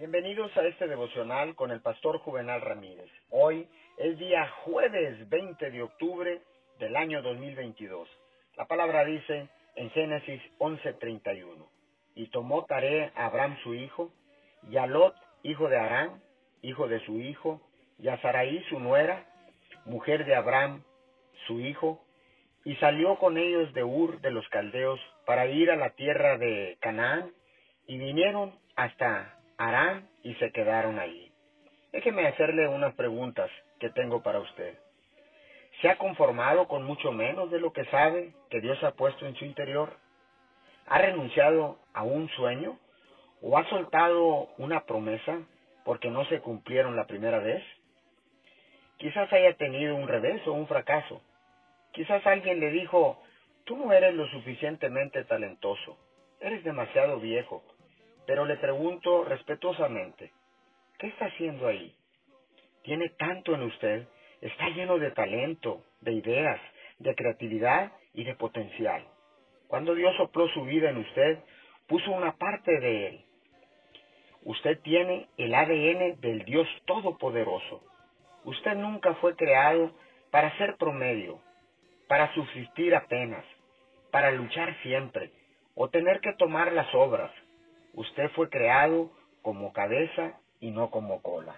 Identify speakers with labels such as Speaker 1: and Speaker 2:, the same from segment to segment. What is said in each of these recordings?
Speaker 1: Bienvenidos a este devocional con el pastor Juvenal Ramírez. Hoy es día jueves 20 de octubre del año 2022. La palabra dice en Génesis 11:31, y tomó Tare a Abraham su hijo, y a Lot, hijo de Arán, hijo de su hijo, y a Saraí su nuera, mujer de Abraham su hijo, y salió con ellos de Ur de los Caldeos para ir a la tierra de Canaán, y vinieron hasta Arán y se quedaron allí. Déjeme hacerle unas preguntas que tengo para usted. ¿Se ha conformado con mucho menos de lo que sabe que Dios ha puesto en su interior? ¿Ha renunciado a un sueño? ¿O ha soltado una promesa porque no se cumplieron la primera vez? Quizás haya tenido un revés o un fracaso. Quizás alguien le dijo, tú no eres lo suficientemente talentoso, eres demasiado viejo. Pero le pregunto respetuosamente, ¿qué está haciendo ahí? Tiene tanto en usted, está lleno de talento, de ideas, de creatividad y de potencial. Cuando Dios sopló su vida en usted, puso una parte de él. Usted tiene el ADN del Dios Todopoderoso. Usted nunca fue creado para ser promedio, para subsistir apenas, para luchar siempre, o tener que tomar las obras. Usted fue creado como cabeza y no como cola.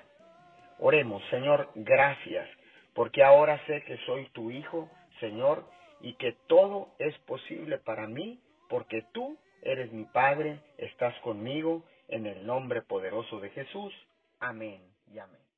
Speaker 1: Oremos, Señor, gracias, porque ahora sé que soy tu Hijo, Señor, y que todo es posible para mí, porque tú eres mi Padre, estás conmigo, en el nombre poderoso de Jesús. Amén y amén.